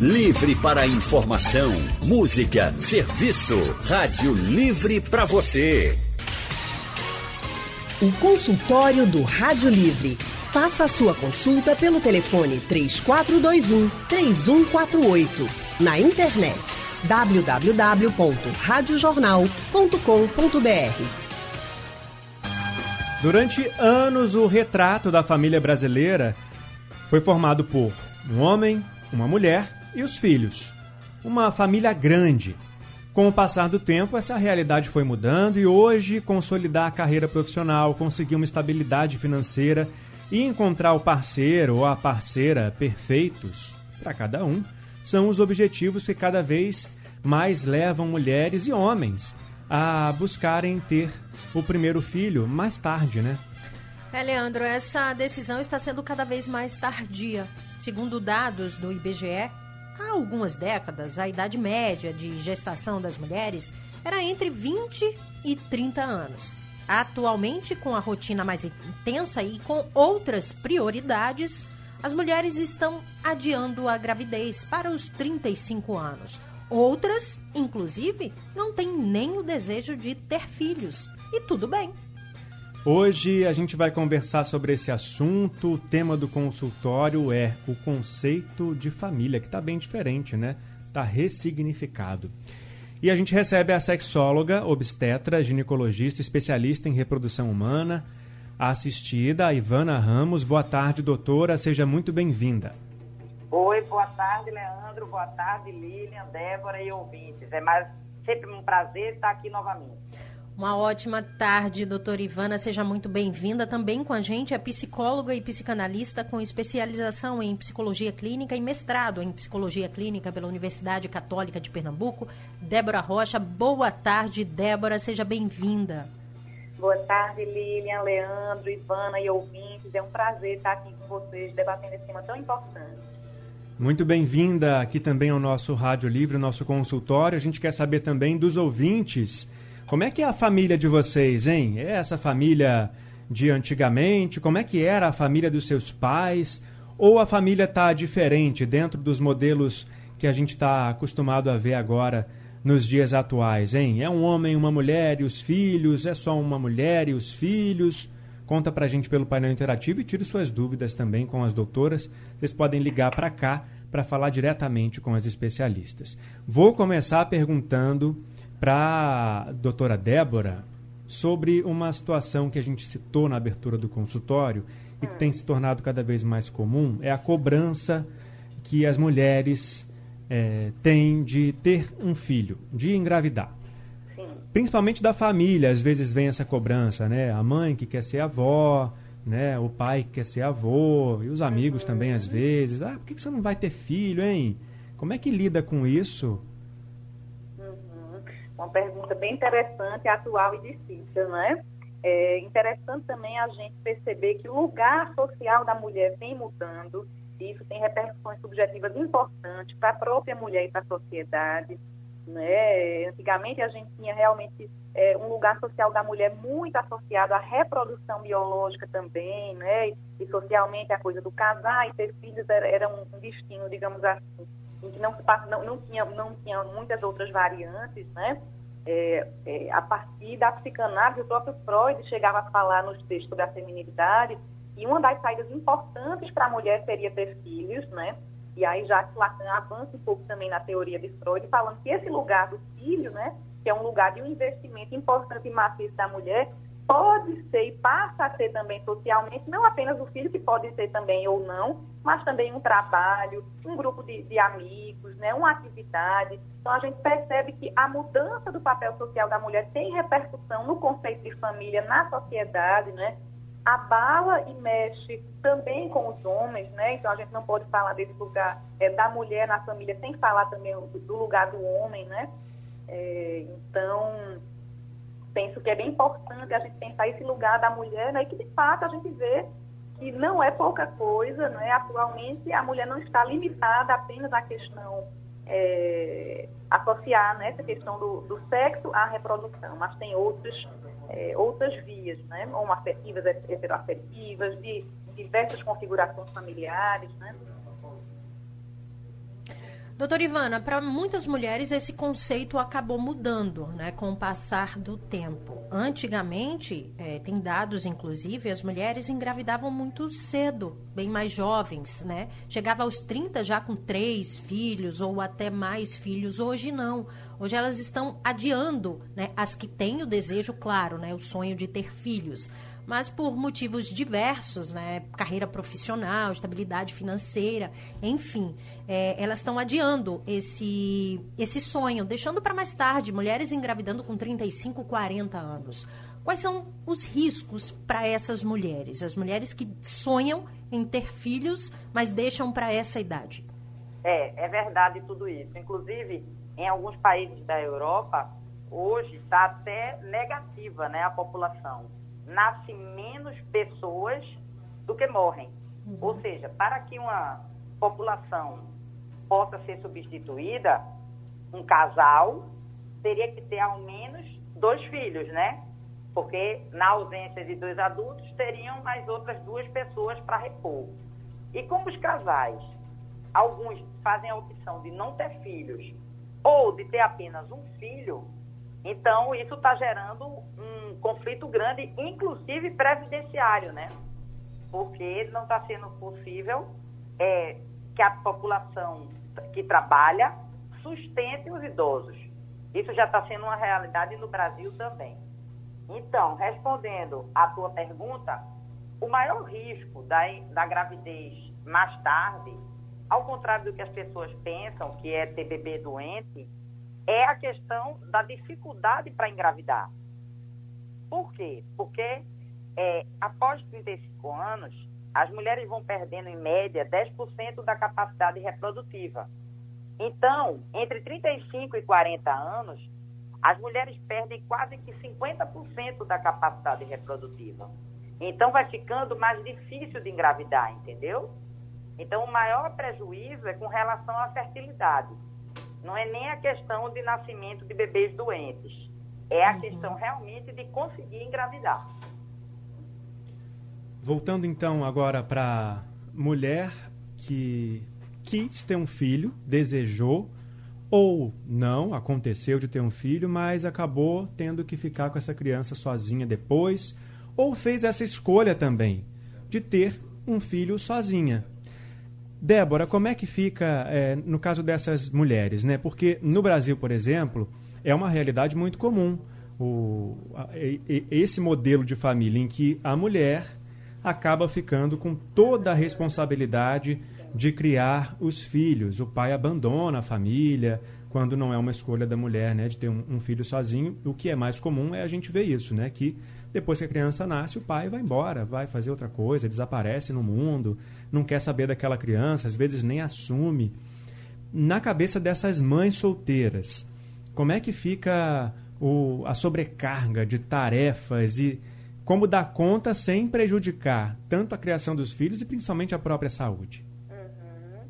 Livre para informação, música, serviço. Rádio Livre para você. O consultório do Rádio Livre. Faça a sua consulta pelo telefone 3421 3148. Na internet www.radiojornal.com.br. Durante anos, o retrato da família brasileira foi formado por um homem, uma mulher e os filhos. Uma família grande. Com o passar do tempo, essa realidade foi mudando e hoje consolidar a carreira profissional, conseguir uma estabilidade financeira e encontrar o parceiro ou a parceira perfeitos para cada um são os objetivos que cada vez mais levam mulheres e homens a buscarem ter o primeiro filho mais tarde, né? É, Leandro, essa decisão está sendo cada vez mais tardia. Segundo dados do IBGE, há algumas décadas, a idade média de gestação das mulheres era entre 20 e 30 anos. Atualmente, com a rotina mais intensa e com outras prioridades, as mulheres estão adiando a gravidez para os 35 anos. Outras, inclusive, não têm nem o desejo de ter filhos. E tudo bem. Hoje a gente vai conversar sobre esse assunto. O tema do consultório é o conceito de família, que está bem diferente, né? Está ressignificado. E a gente recebe a sexóloga, obstetra, ginecologista, especialista em reprodução humana, assistida, Ivana Ramos. Boa tarde, doutora. Seja muito bem-vinda. Oi, boa tarde, Leandro. Boa tarde, Lilian, Débora e ouvintes. É mais sempre um prazer estar aqui novamente. Uma ótima tarde, doutora Ivana. Seja muito bem-vinda. Também com a gente é psicóloga e psicanalista com especialização em psicologia clínica e mestrado em psicologia clínica pela Universidade Católica de Pernambuco, Débora Rocha. Boa tarde, Débora. Seja bem-vinda. Boa tarde, Lilian, Leandro, Ivana e ouvintes. É um prazer estar aqui com vocês debatendo esse tema tão importante. Muito bem-vinda aqui também ao nosso Rádio Livre, nosso consultório. A gente quer saber também dos ouvintes como é que é a família de vocês, hein? É essa família de antigamente? Como é que era a família dos seus pais? Ou a família está diferente dentro dos modelos que a gente está acostumado a ver agora nos dias atuais, hein? É um homem, uma mulher e os filhos? É só uma mulher e os filhos? Conta pra gente pelo painel interativo e tire suas dúvidas também com as doutoras. Vocês podem ligar para cá para falar diretamente com as especialistas. Vou começar perguntando para a doutora Débora sobre uma situação que a gente citou na abertura do consultório e que tem se tornado cada vez mais comum, é a cobrança que as mulheres é, têm de ter um filho, de engravidar. Sim. Principalmente da família, às vezes vem essa cobrança, né? A mãe que quer ser avó, né? O pai que quer ser avô, e os amigos uhum. também às vezes. Ah, por que você não vai ter filho, hein? Como é que lida com isso? Uma pergunta bem interessante, atual e difícil, né? É interessante também a gente perceber que o lugar social da mulher vem mudando, e isso tem repercussões subjetivas importantes para a própria mulher e para a sociedade. Né? Antigamente a gente tinha realmente é, um lugar social da mulher muito associado à reprodução biológica também, né? E socialmente a coisa do casar e ter filhos era, era um destino, digamos assim, em que não, não, não, tinha, não tinha muitas outras variantes, né? É, é, a partir da psicanálise, o próprio Freud chegava a falar nos textos da feminilidade e uma das saídas importantes para a mulher seria ter filhos, né? E aí já Lacan avança um pouco também na teoria de Freud, falando que esse lugar do filho, né, que é um lugar de um investimento importante e maciço da mulher, pode ser e passa a ser também socialmente, não apenas o filho, que pode ser também ou não, mas também um trabalho, um grupo de, de, amigos, né, uma atividade. Então, a gente percebe que a mudança do papel social da mulher tem repercussão no conceito de família na sociedade, né? abala e mexe também com os homens, né? Então, a gente não pode falar desse lugar é, da mulher na família sem falar também do, lugar do homem, né? É, então, penso que é bem importante a gente pensar esse lugar da mulher, né, que de fato a gente vê que não é pouca coisa, né? Atualmente a mulher não está limitada apenas à questão é, associar né, essa questão do, do, sexo à reprodução, mas tem outras é, outras vias, né? Homoafetivas, heteroafetivas, de diversas configurações familiares, né? Doutora Ivana, para muitas mulheres esse conceito acabou mudando né, com o passar do tempo. Antigamente, é, tem dados, inclusive, as mulheres engravidavam muito cedo, bem mais jovens, né? Chegava aos 30 já com três filhos ou até mais filhos. Hoje não. Hoje elas estão adiando, né, as que têm o desejo, claro, né, o sonho de ter filhos mas por motivos diversos, né? Carreira profissional, estabilidade financeira, enfim, é, elas estão adiando esse, esse sonho, deixando para mais tarde, mulheres engravidando com 35, 40 anos. Quais são os riscos para essas mulheres? As mulheres que sonham em ter filhos, mas deixam para essa idade. É, é verdade tudo isso. Inclusive, em alguns países da Europa, hoje está até negativa né, a população nasce menos pessoas do que morrem. Uhum. Ou seja, para que uma população possa ser substituída, um casal teria que ter ao menos dois filhos, né? Porque na ausência de dois adultos, teriam mais outras duas pessoas para repor. E como os casais, alguns fazem a opção de não ter filhos ou de ter apenas um filho, então isso está gerando um conflito grande, inclusive previdenciário, né? Porque não está sendo possível é, que a população que trabalha sustente os idosos. Isso já está sendo uma realidade no Brasil também. Então, respondendo à tua pergunta, o maior risco da, da gravidez mais tarde, ao contrário do que as pessoas pensam, que é ter bebê doente, é a questão da dificuldade para engravidar. Por quê? Porque é, após 35 anos, as mulheres vão perdendo, em média, 10% da capacidade reprodutiva. Então, entre 35 e 40 anos, as mulheres perdem quase que 50% da capacidade reprodutiva. Então, vai ficando mais difícil de engravidar, entendeu? Então, o maior prejuízo é com relação à fertilidade. Não é nem a questão de nascimento de bebês doentes é a uhum. questão realmente de conseguir engravidar. Voltando então agora para mulher que quis ter um filho, desejou ou não, aconteceu de ter um filho, mas acabou tendo que ficar com essa criança sozinha depois, ou fez essa escolha também de ter um filho sozinha. Débora, como é que fica é, no caso dessas mulheres, né? Porque no Brasil, por exemplo, é uma realidade muito comum. O, a, esse modelo de família em que a mulher acaba ficando com toda a responsabilidade de criar os filhos. O pai abandona a família quando não é uma escolha da mulher, né, de ter um, um, filho sozinho. O que é mais comum é a gente ver isso, né, que depois que a criança nasce, o pai vai embora, vai fazer outra coisa, desaparece no mundo, não quer saber daquela criança, às vezes nem assume. Na cabeça dessas mães solteiras, como é que fica o, a sobrecarga de tarefas e como dar conta sem prejudicar tanto a criação dos filhos e principalmente a própria saúde? Uhum.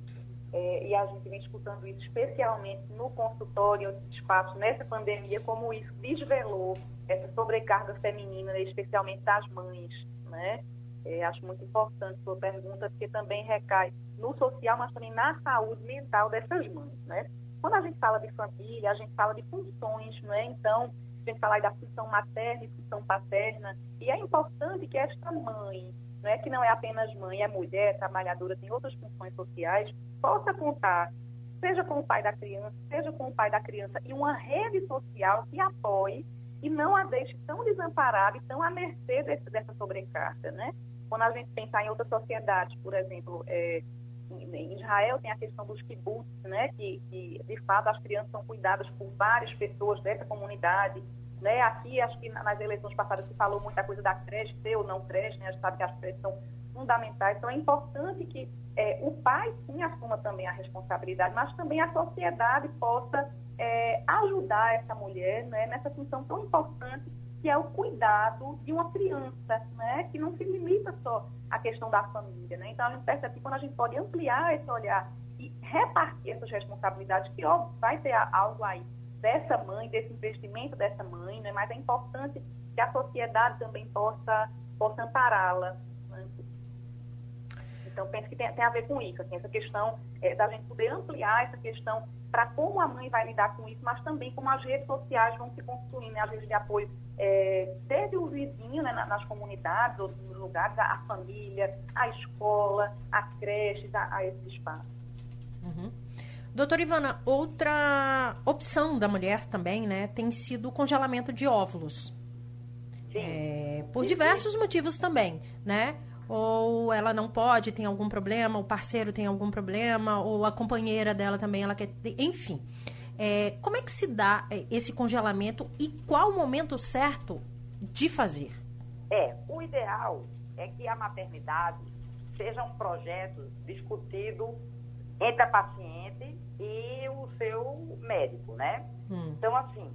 É, e a gente vem escutando isso especialmente no consultório, em espaço nessa pandemia, como isso desvelou essa sobrecarga feminina, especialmente das mães, né? É, acho muito importante sua pergunta, porque também recai no social, mas também na saúde mental dessas mães, né? Quando a gente fala de família, a gente fala de funções, não é? Então, a gente fala da função materna e função paterna, e é importante que esta mãe, não é que não é apenas mãe, é mulher, trabalhadora, tem outras funções sociais, possa contar, seja com o pai da criança, seja com o pai da criança, e uma rede social que apoie e não a deixe tão desamparada e tão à mercê desse, dessa sobrecarga, né? Quando a gente pensar em outras sociedades, por exemplo, é, em Israel tem a questão dos kibbutz, né, que, que, de fato as crianças são cuidadas por várias pessoas dessa comunidade. Né? Aqui, acho que nas eleições passadas se falou muita coisa da creche, ter ou não creche, né? a gente sabe que as creches são fundamentais. Então, é importante que é, o pai sim assuma também a responsabilidade, mas também a sociedade possa é, ajudar essa mulher né, nessa função tão importante que é o cuidado de uma criança, né? que não se limita só à questão da família. Né? Então, a gente percebe que quando a gente pode ampliar esse olhar e repartir essas responsabilidades, que óbvio, vai ter algo aí dessa mãe, desse investimento dessa mãe, né? mas é importante que a sociedade também possa, possa ampará-la. Né? Então, penso que tem, tem, a ver com isso, assim, essa questão é, da gente poder ampliar essa questão para como a mãe vai lidar com isso, mas também como as redes sociais vão se construindo, né, as redes de apoio, é, desde o vizinho, né, nas comunidades, ou nos lugares, a, a, família, a escola, as creches, a, a esse espaço. Uhum. Doutora Ivana, outra opção da mulher também, né, tem sido o congelamento de óvulos. É, por diversos motivos também, né? Ou ela não pode, tem algum problema, o parceiro tem algum problema, ou a companheira dela também, ela quer. Enfim. É, como é que se dá é, esse congelamento e qual o momento certo de fazer? É, o ideal é que a maternidade seja um projeto discutido entre a paciente e o seu médico, né? Hum. Então, assim,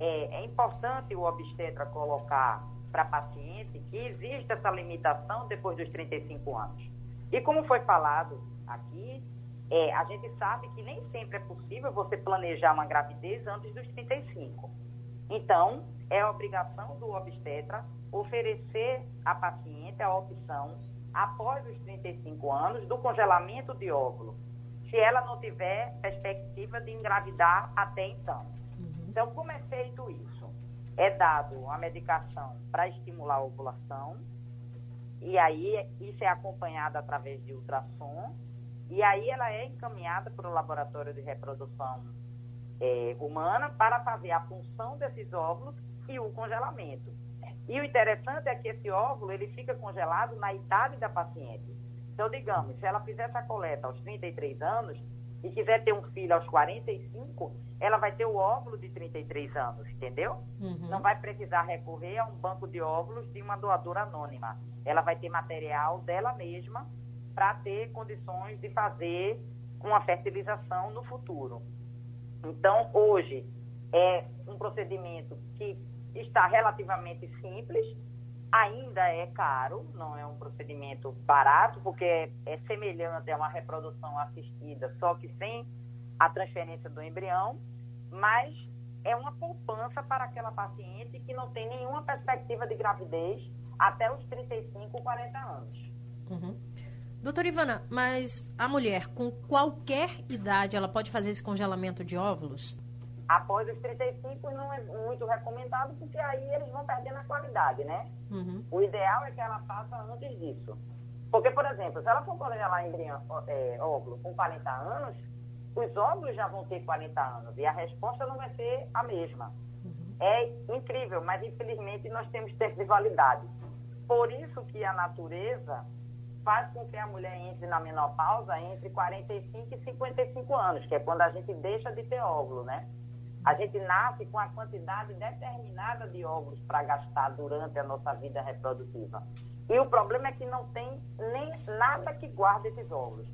é, é importante o obstetra colocar para a paciente que existe essa limitação depois dos 35 anos. E como foi falado aqui, é, a gente sabe que nem sempre é possível você planejar uma gravidez antes dos 35. Então, é obrigação do obstetra oferecer à paciente a opção, após os 35 anos, do congelamento de óvulo, se ela não tiver perspectiva de engravidar até então. Então, como é feito isso? É dado a medicação para estimular a ovulação, e aí isso é acompanhado através de ultrassom, e aí ela é encaminhada para o laboratório de reprodução é, humana para fazer a função desses óvulos e o congelamento. E o interessante é que esse óvulo ele fica congelado na idade da paciente. Então, digamos, se ela fizer essa coleta aos 33 anos, e quiser ter um filho aos 45, ela vai ter o óvulo de 33 anos, entendeu? Uhum. Não vai precisar recorrer a um banco de óvulos de uma doadora anônima. Ela vai ter material dela mesma para ter condições de fazer uma fertilização no futuro. Então, hoje, é um procedimento que está relativamente simples, ainda é caro, não é um procedimento barato, porque é, semelhante a uma reprodução assistida, só que sem a transferência do embrião, mas é uma poupança para aquela paciente que não tem nenhuma perspectiva de gravidez até os 35, 40 anos. Uhum. Doutora Ivana, mas a mulher com qualquer idade ela pode fazer esse congelamento de óvulos? Após os 35 não é muito recomendado, porque aí eles vão perdendo a qualidade, né? Uhum. O ideal é que ela faça antes disso. Porque, por exemplo, se ela for congelar embrião, é, óvulo com 40 anos, os óvulos já vão ter 40 anos e a resposta não vai ser a mesma. Uhum. É incrível, mas infelizmente nós temos tempo de validade. Por isso que a natureza faz com que a mulher entre na menopausa entre 45 e 55 anos, que é quando a gente deixa de ter óvulo, né? A gente nasce com a quantidade determinada de óvulos para gastar durante a nossa vida reprodutiva. E o problema é que não tem nem nada que guarde esses óvulos.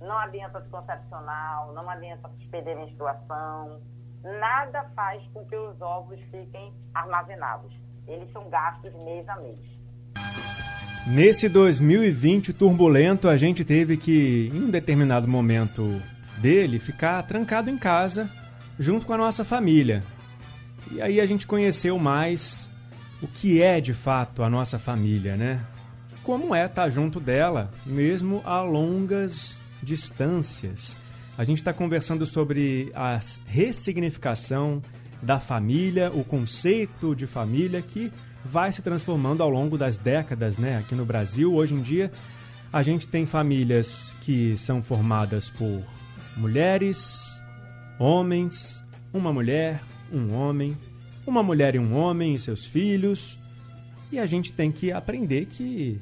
Não adianta anticoncepcional, não adianta suspender menstruação, nada faz com que os óvulos fiquem armazenados. Eles são gastos mês a mês. Nesse 2020 turbulento, a gente teve que, em um determinado momento dele, ficar trancado em casa junto com a nossa família. E aí a gente conheceu mais o que é de fato a nossa família, né? Como é estar junto dela, mesmo a longas distâncias. A gente está conversando sobre a ressignificação da família, o conceito de família que vai se transformando ao longo das décadas, né? Aqui no Brasil, hoje em dia, a gente tem famílias que são formadas por mulheres, homens, uma mulher, um homem, uma mulher e um homem e seus filhos. E a gente tem que aprender que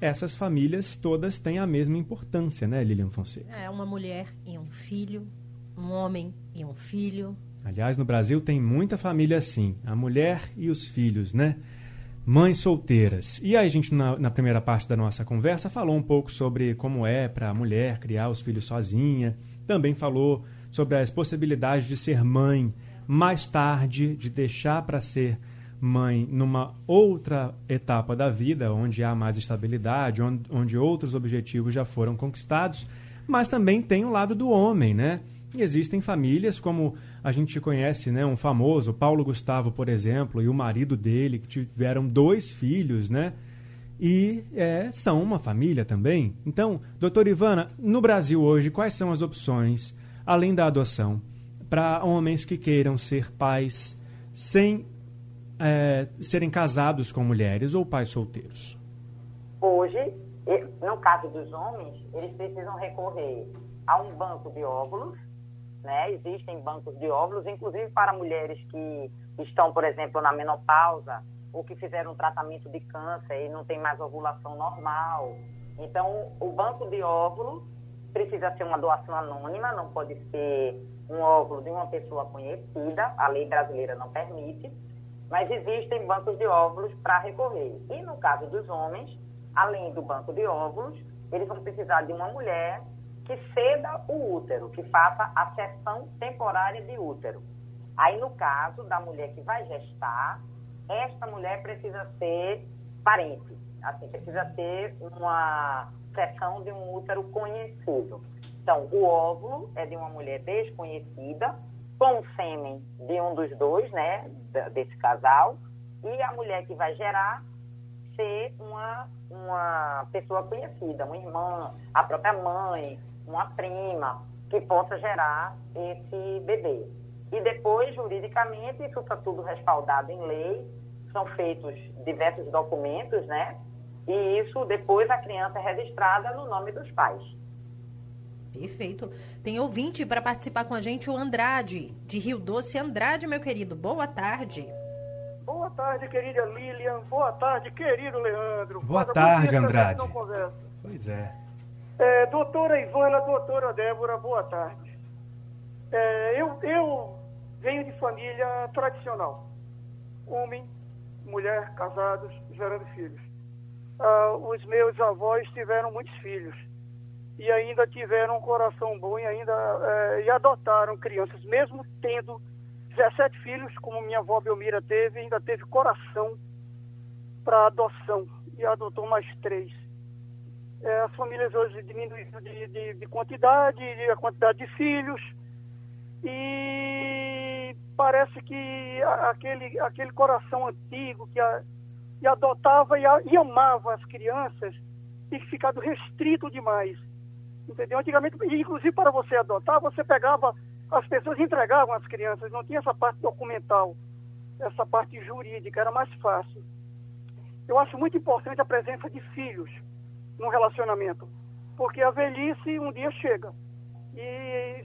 essas famílias todas têm a mesma importância, né, Lilian Fonseca? É, uma mulher e um filho, um homem e um filho. Aliás, no Brasil tem muita família assim, a mulher e os filhos, né? Mães solteiras. E aí a gente, na, na primeira parte da nossa conversa, falou um pouco sobre como é para a mulher criar os filhos sozinha. Também falou sobre as possibilidades de ser mãe mais tarde, de deixar para ser mãe numa outra etapa da vida, onde há mais estabilidade, onde, onde outros objetivos já foram conquistados, mas também tem o lado do homem, né? Existem famílias como a gente conhece, né, um famoso, Paulo Gustavo, por exemplo, e o marido dele, que tiveram dois filhos, né? e é, são uma família também. Então, doutora Ivana, no Brasil hoje, quais são as opções, além da adoção, para homens que queiram ser pais sem é, serem casados com mulheres ou pais solteiros? Hoje, no caso dos homens, eles precisam recorrer a um banco de óvulos, né? Existem bancos de óvulos, inclusive para mulheres que estão, por exemplo, na menopausa ou que fizeram um tratamento de câncer e não tem mais ovulação normal. Então, o banco de óvulos precisa ser uma doação anônima, não pode ser um óvulo de uma pessoa conhecida, a lei brasileira não permite, mas existem bancos de óvulos para recorrer. E no caso dos homens, além do banco de óvulos, eles vão precisar de uma mulher que ceda o útero, que faça a cessão temporária de útero. Aí, no caso da mulher que vai gestar, esta mulher precisa ser parente, assim, precisa ter uma seção de um útero conhecido. Então, o óvulo é de uma mulher desconhecida, com o sêmen de um dos dois, né, desse casal, e a mulher que vai gerar ser uma, uma pessoa conhecida, uma irmã, a própria mãe, uma prima, que possa gerar esse bebê. E depois, juridicamente, isso está tudo respaldado em lei, são feitos diversos documentos, né? E isso depois a criança é registrada no nome dos pais. Perfeito. Tem ouvinte para participar com a gente, o Andrade, de Rio Doce. Andrade, meu querido, boa tarde. Boa tarde, querida Lilian. Boa tarde, querido Leandro. Boa Faz tarde, Andrade. Pois é. é. Doutora Ivana, doutora Débora, boa tarde. É, eu, eu venho de família tradicional. Homem, mulher, casados, gerando filhos. Ah, os meus avós tiveram muitos filhos e ainda tiveram um coração bom e ainda é, e adotaram crianças, mesmo tendo 17 filhos, como minha avó Belmira teve, ainda teve coração para adoção e adotou mais três. É, as famílias hoje diminuíram de, de, de quantidade, de, a quantidade de filhos e parece que aquele, aquele coração antigo que, a, que adotava e, a, e amava as crianças tem ficado restrito demais. Entendeu? Antigamente, inclusive para você adotar, você pegava, as pessoas entregavam as crianças, não tinha essa parte documental, essa parte jurídica, era mais fácil. Eu acho muito importante a presença de filhos no relacionamento, porque a velhice um dia chega. E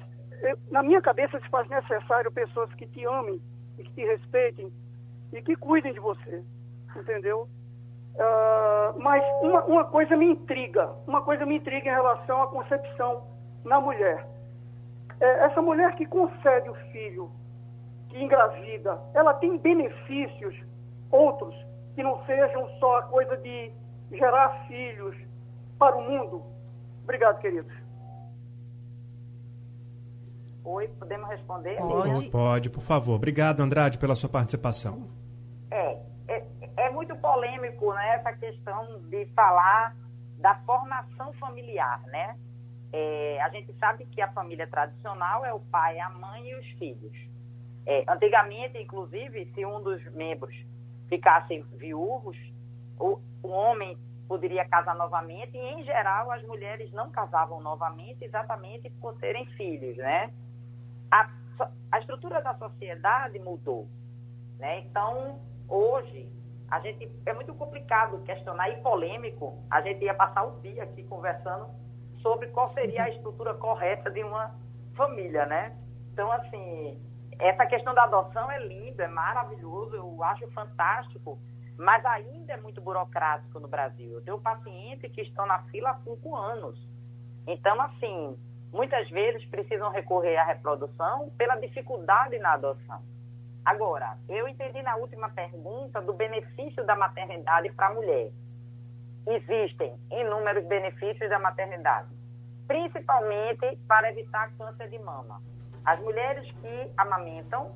na minha cabeça se faz necessário pessoas que te amem e que te respeitem e que cuidem de você, entendeu? Uh, mas uma, uma coisa me intriga, uma coisa me intriga em relação à concepção na mulher. É, essa mulher que concede o filho, que engravida, ela tem benefícios outros que não sejam só a coisa de gerar filhos para o mundo. Obrigado, queridos. Oi, podemos responder? Pode. Pode, por favor. Obrigado, Andrade, pela sua participação. É, é, muito polêmico né, essa questão de falar da formação familiar, né? É, a gente sabe que a família tradicional é o pai, a mãe e os filhos. É, antigamente, inclusive, se um dos membros ficasse viúvos, o, o homem poderia casar novamente e, em geral, as mulheres não casavam novamente exatamente por terem filhos, né? a, a estrutura da sociedade mudou. Né? Então, hoje, a gente é muito complicado questionar e polêmico. A gente ia passar o dia aqui conversando sobre qual seria a estrutura correta de uma família, né? Então, assim, essa questão da adoção é linda, é maravilhoso, eu acho fantástico, mas ainda é muito burocrático no Brasil. Eu tenho pacientes que estão na fila há cinco anos. Então, assim, muitas vezes precisam recorrer à reprodução pela dificuldade na adoção. Agora, eu entendi na última pergunta do benefício da maternidade para a mulher. Existem inúmeros benefícios da maternidade, principalmente para evitar câncer de mama. As mulheres que amamentam,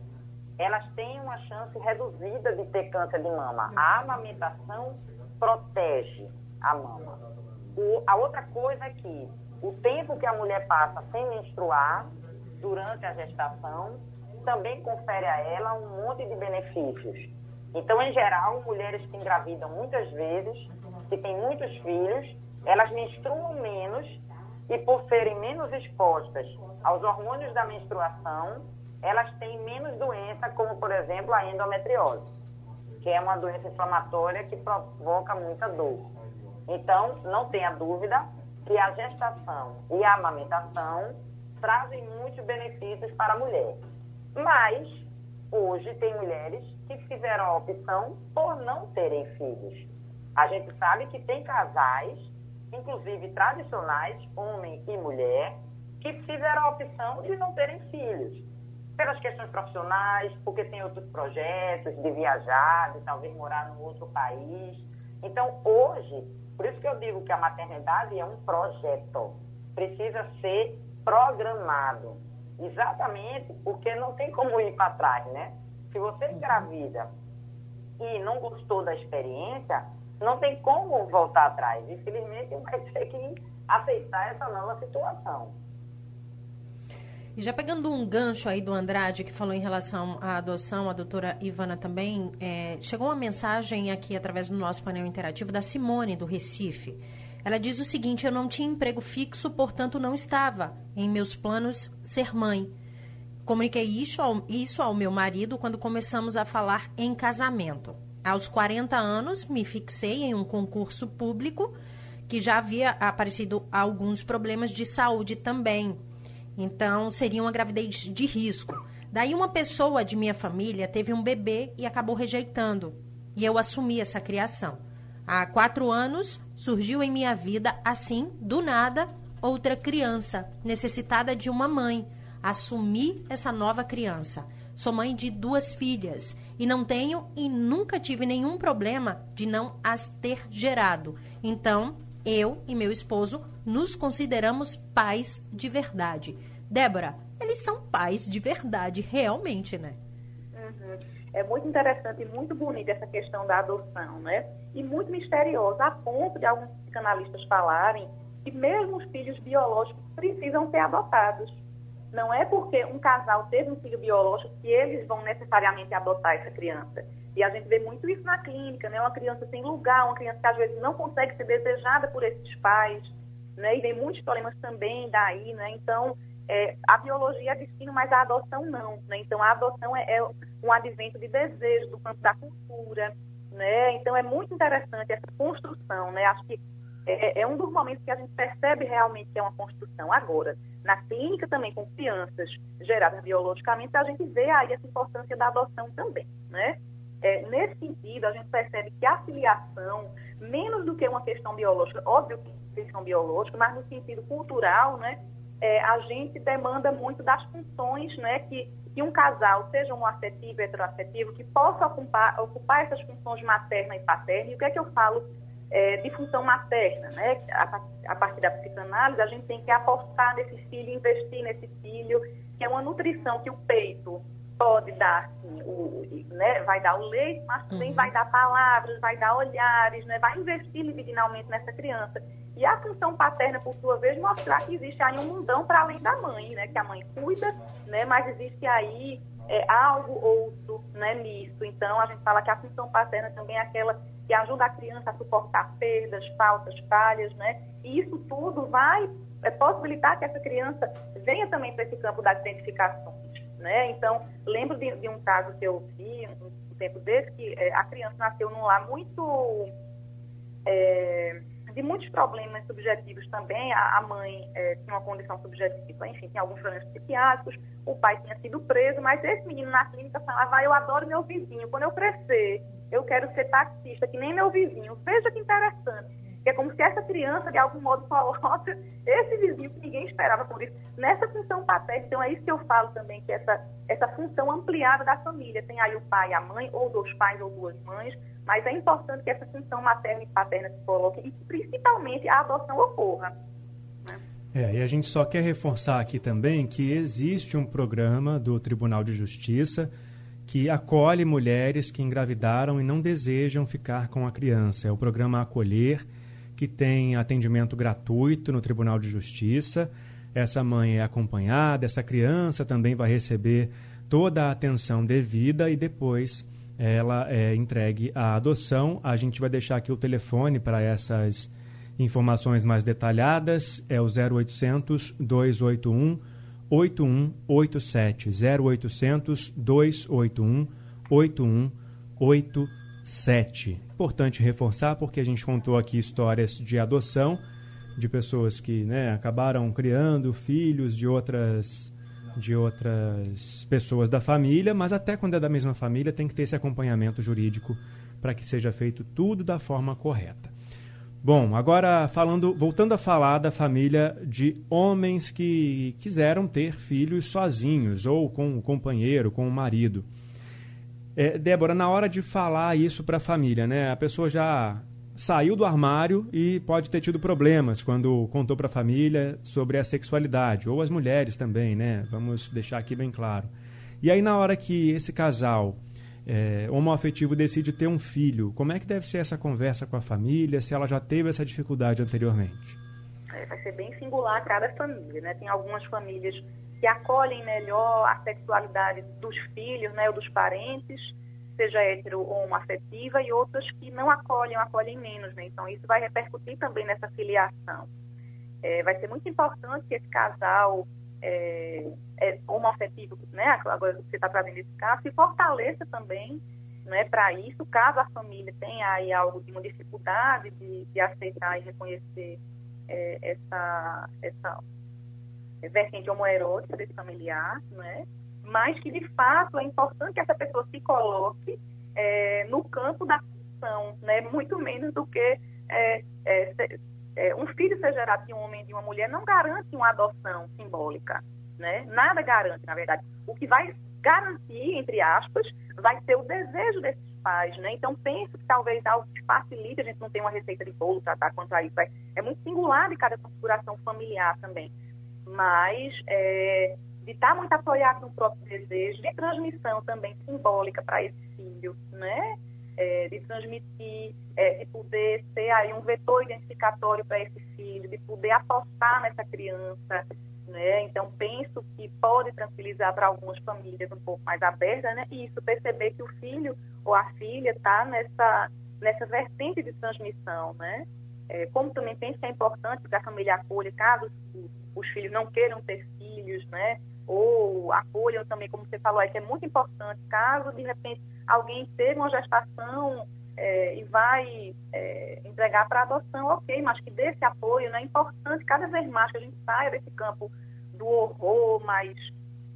elas têm uma chance reduzida de ter câncer de mama. A amamentação protege a mama. O, a outra coisa é que o tempo que a mulher passa sem menstruar durante a gestação também confere a ela um monte de benefícios. Então, em geral, mulheres que engravidam muitas vezes que têm muitos filhos, elas menstruam menos e por serem menos expostas aos hormônios da menstruação, elas têm menos doença, como por exemplo a endometriose, que é uma doença inflamatória que provoca muita dor. Então, não tenha dúvida que a gestação e a amamentação trazem muitos benefícios para a mulher. Mas, hoje, tem mulheres que fizeram a opção por não terem filhos. A gente sabe que tem casais, inclusive tradicionais, homem e mulher, que fizeram a opção de não terem filhos. Pelas questões profissionais, porque tem outros projetos de viajar, de talvez morar num outro país. Então, hoje, por isso que eu digo que a maternidade é um projeto. Precisa ser programado. Exatamente porque não tem como ir para trás, né? Se você engravida e não gostou da experiência, não tem como voltar atrás. Infelizmente, vai ter que aceitar essa nova situação. E já pegando um gancho aí do Andrade, que falou em relação à adoção, a doutora Ivana também, é, chegou uma mensagem aqui através do nosso painel interativo da Simone, do Recife. Ela diz o seguinte: Eu não tinha emprego fixo, portanto não estava em meus planos ser mãe. Comuniquei isso ao, isso ao meu marido quando começamos a falar em casamento. Aos 40 anos, me fixei em um concurso público que já havia aparecido alguns problemas de saúde também. Então, seria uma gravidez de risco. Daí, uma pessoa de minha família teve um bebê e acabou rejeitando. E eu assumi essa criação. Há quatro anos, surgiu em minha vida, assim, do nada, outra criança, necessitada de uma mãe. Assumi essa nova criança. Sou mãe de duas filhas e não tenho e nunca tive nenhum problema de não as ter gerado. Então, eu e meu esposo nos consideramos pais de verdade. Débora, eles são pais de verdade, realmente, né? É muito interessante e muito bonita essa questão da adoção, né? E muito misteriosa, a ponto de alguns psicanalistas falarem que mesmo os filhos biológicos precisam ser adotados. Não é porque um casal teve um filho biológico que eles vão necessariamente adotar essa criança. E a gente vê muito isso na clínica, né? Uma criança sem lugar, uma criança que às vezes não consegue ser desejada por esses pais, né? E vem muitos problemas também daí, né? Então, é, a biologia é destino, mas a adoção não, né? Então, a adoção é, é um advento de desejo do campo da cultura, né? Então, é muito interessante essa construção, né? Acho que é, é, um dos momentos que a gente percebe realmente que é uma construção. Agora, na clínica também com crianças geradas biologicamente, a gente vê aí essa importância da adoção também, né? É, nesse sentido, a gente percebe que a filiação, menos do que uma questão biológica, óbvio que é questão biológica, mas no sentido cultural, né? É, a gente demanda muito das funções, né? Que, que um casal, seja um afetivo, heteroafetivo, que possa ocupar, ocupar essas funções materna e paterna. E o que é que eu falo é, de função materna, né? A, a, partir da psicanálise, a gente tem que apostar nesse filho, investir nesse filho, que é uma nutrição que o peito pode dar, sim, o, né? vai dar o leite, mas também uhum. vai dar palavras, vai dar olhares, né? vai investir libidinalmente nessa criança. E a função paterna, por sua vez, mostrar que existe aí um mundão para além da mãe, né? que a mãe cuida, né? mas existe aí é, algo outro né, nisso. Então, a gente fala que a função paterna também é aquela que ajuda a criança a suportar perdas, faltas, falhas, né? E isso tudo vai é, possibilitar que essa criança venha também para esse campo das identificações, né? Então, lembro de, de um caso que eu vi um, um tempo desse, que é, a criança nasceu num lar muito... É, de muitos problemas subjetivos também. A, a mãe é, tinha uma condição subjetiva, enfim, tinha alguns problemas psiquiátricos, o pai tinha sido preso, mas esse menino na clínica falava, ah, eu adoro meu vizinho, quando eu crescer, eu quero ser taxista, que nem meu vizinho. Veja que interessante. Que é como se essa criança, de algum modo, coloca esse vizinho que ninguém esperava por isso, nessa função paterna. Então, é isso que eu falo também, que essa, essa função ampliada da família. Tem aí o pai e a mãe, ou dois pais ou duas mães, mas é importante que essa função materna e paterna se coloque e, principalmente, a adoção ocorra. Né? É, e a gente só quer reforçar aqui também que existe um programa do Tribunal de Justiça que acolhe mulheres que engravidaram e não desejam ficar com a criança. É o programa Acolher, que tem atendimento gratuito no Tribunal de Justiça. Essa mãe é acompanhada, essa criança também vai receber toda a atenção devida e depois ela é entregue à adoção. A gente vai deixar aqui o telefone para essas informações mais detalhadas. É o 0800 281 8187. 0800 281 8187. Importante reforçar porque a gente contou aqui histórias de adoção de pessoas que né, acabaram criando filhos de outras de outras pessoas da família, mas até quando é da mesma família tem que ter esse acompanhamento jurídico para que seja feito tudo da forma correta. Bom, agora falando, voltando a falar da família de homens que quiseram ter filhos sozinhos ou com o companheiro, com o marido. É, Débora, na hora de falar isso para a família, né? A pessoa já saiu do armário e pode ter tido problemas quando contou para a família sobre a sexualidade, ou as mulheres também, né? Vamos deixar aqui bem claro. E aí, na hora que esse casal é, homoafetivo decide ter um filho, como é que deve ser essa conversa com a família, se ela já teve essa dificuldade anteriormente? É, vai ser bem singular cada família, né? Tem algumas famílias que acolhem melhor a sexualidade dos filhos, né, ou dos parentes, seja hetero ou homoafetiva, e outras que não acolhem, acolhem menos, né? Então, isso vai repercutir também nessa filiação. É, vai ser muito importante que esse casal é, é, homoafetivo, né? Agora você está trazendo esse caso, se fortaleça também, né? Para isso, caso a família tenha aí algo de uma dificuldade de, de aceitar e reconhecer é, essa, essa vertente homoerótica desse familiar, né? mas que de fato é importante que essa pessoa se coloque é, no campo da função, né? muito menos do que é, é, é, um filho ser gerado de um homem e de uma mulher não garante uma adoção simbólica, né? nada garante, na verdade. O que vai garantir, entre aspas, vai ser o desejo desses pais, né? Então penso que talvez algo que facilite, a gente não tem uma receita de bolo para estar contra isso, é muito singular de cada configuração familiar também mas é, de estar tá muito apoiado no próprio desejo, de transmissão também simbólica para esse filho, né? É, de transmitir, é, de poder ser aí um vetor identificatório para esse filho, de poder apostar nessa criança, né? Então penso que pode tranquilizar para algumas famílias um pouco mais abertas, né? E isso perceber que o filho ou a filha está nessa nessa vertente de transmissão, né? É, como também penso que é importante que a família acolha caso os filhos não queiram ter filhos, né? Ou acolham também, como você falou, é que é muito importante, caso de repente alguém teve uma gestação é, e vai é, entregar para adoção, ok, mas que dê esse apoio, né? É importante cada vez mais que a gente saia desse campo do horror, mas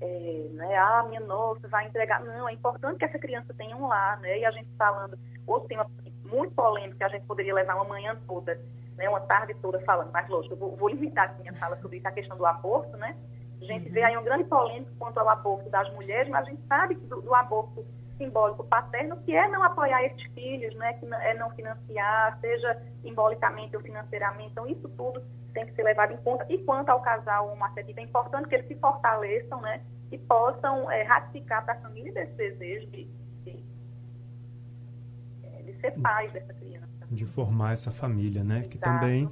é, né, ah, minha nossa, vai entregar. Não, é importante que essa criança tenha um lar, né? E a gente falando, outro tema muito polêmico que a gente poderia levar uma manhã toda, né, uma tarde toda falando, mas lógico, eu vou, vou limitar a minha fala sobre isso, a questão do aborto, né? A gente vê aí um grande polêmico quanto ao aborto das mulheres, mas a gente sabe do, do aborto simbólico paterno, que é não apoiar esses filhos, né, que é não financiar, seja simbolicamente ou financeiramente. Então, isso tudo tem que ser levado em conta. E quanto ao casal homoafetivo, é importante que eles se fortaleçam, né, e possam é, ratificar para a família desse desejo de, de, de ser pais dessa criança de formar essa família, né? Exato. Que também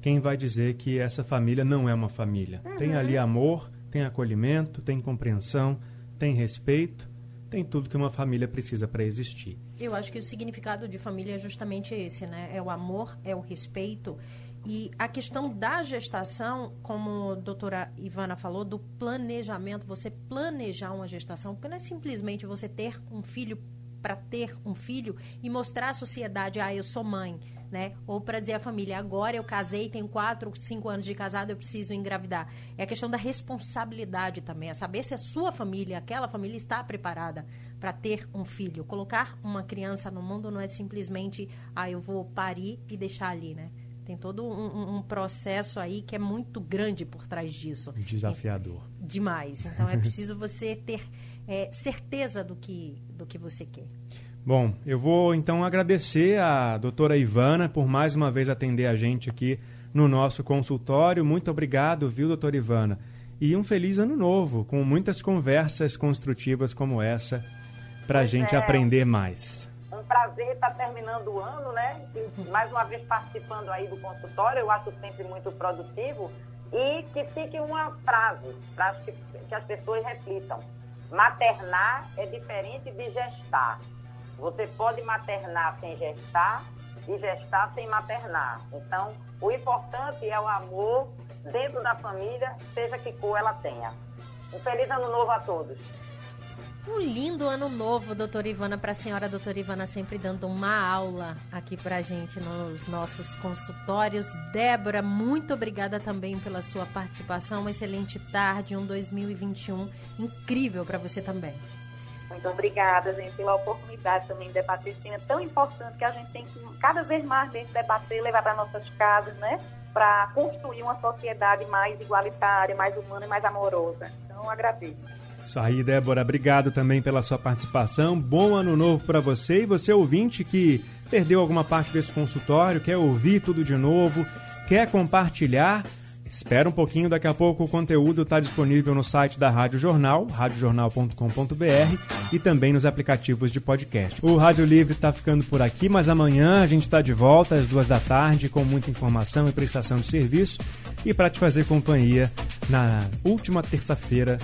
quem vai dizer que essa família não é uma família? Uhum. Tem ali amor, tem acolhimento, tem compreensão, tem respeito, tem tudo que uma família precisa para existir. Eu acho que o significado de família é justamente esse, né? É o amor, é o respeito. E a questão da gestação, como a doutora Ivana falou, do planejamento, você planejar uma gestação, porque não é simplesmente você ter um filho para ter um filho e mostrar à sociedade, ah, eu sou mãe, né? Ou para dizer à família, agora eu casei, tenho quatro, cinco anos de casado, eu preciso engravidar. É a questão da responsabilidade também, é saber se a sua família, aquela família está preparada para ter um filho. Colocar uma criança no mundo não é simplesmente, ah, eu vou parir e deixar ali, né? Tem todo um, um, processo aí que é muito grande por trás disso. Desafiador. É, demais. Então é preciso você ter é, certeza do que, do que você quer. Bom, eu vou então agradecer a doutora Ivana por mais uma vez atender a gente aqui no nosso consultório. Muito obrigado, viu, doutora Ivana? E um feliz ano novo, com muitas conversas construtivas como essa, para a gente é. aprender mais. Um prazer estar terminando o ano, né? mais uma vez participando aí do consultório, eu acho sempre muito produtivo. E que fique uma frase para que, que as pessoas reflitam Maternar é diferente de gestar. Você pode maternar sem gestar e gestar sem maternar. Então, o importante é o amor dentro da família, seja que cor ela tenha. Um feliz ano novo a todos. Um lindo ano novo, doutora Ivana, para a senhora, doutora Ivana, sempre dando uma aula aqui para a gente nos nossos consultórios. Débora, muito obrigada também pela sua participação. Uma excelente tarde, um 2021 incrível para você também. Muito obrigada, gente, pela oportunidade também de debater esse tema tão importante que a gente tem que cada vez mais dentro debater, levar para nossas casas, né? Para construir uma sociedade mais igualitária, mais humana e mais amorosa. Então, agradeço. Isso aí, Débora. Obrigado também pela sua participação. Bom ano novo para você e você ouvinte que perdeu alguma parte desse consultório, quer ouvir tudo de novo, quer compartilhar. Espera um pouquinho, daqui a pouco o conteúdo está disponível no site da Rádio Jornal, radiojornal.com.br e também nos aplicativos de podcast. O Rádio Livre está ficando por aqui, mas amanhã a gente está de volta às duas da tarde com muita informação e prestação de serviço e para te fazer companhia na última terça-feira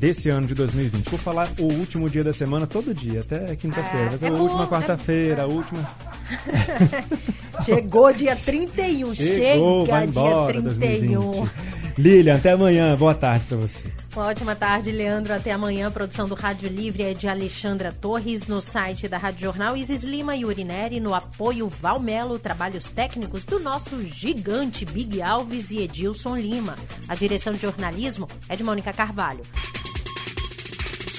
desse ano de 2020. Vou falar o último dia da semana todo dia, até quinta-feira. É, é a última quarta-feira, a última. Chegou dia 31, Chegou, chega embora, dia 31. 2020. Lilian, até amanhã. Boa tarde para você. Uma ótima tarde, Leandro. Até amanhã. A produção do Rádio Livre é de Alexandra Torres, no site da Rádio Jornal Isis Lima e Urineri, no apoio Valmelo, trabalhos técnicos do nosso gigante Big Alves e Edilson Lima. A direção de jornalismo é de Mônica Carvalho.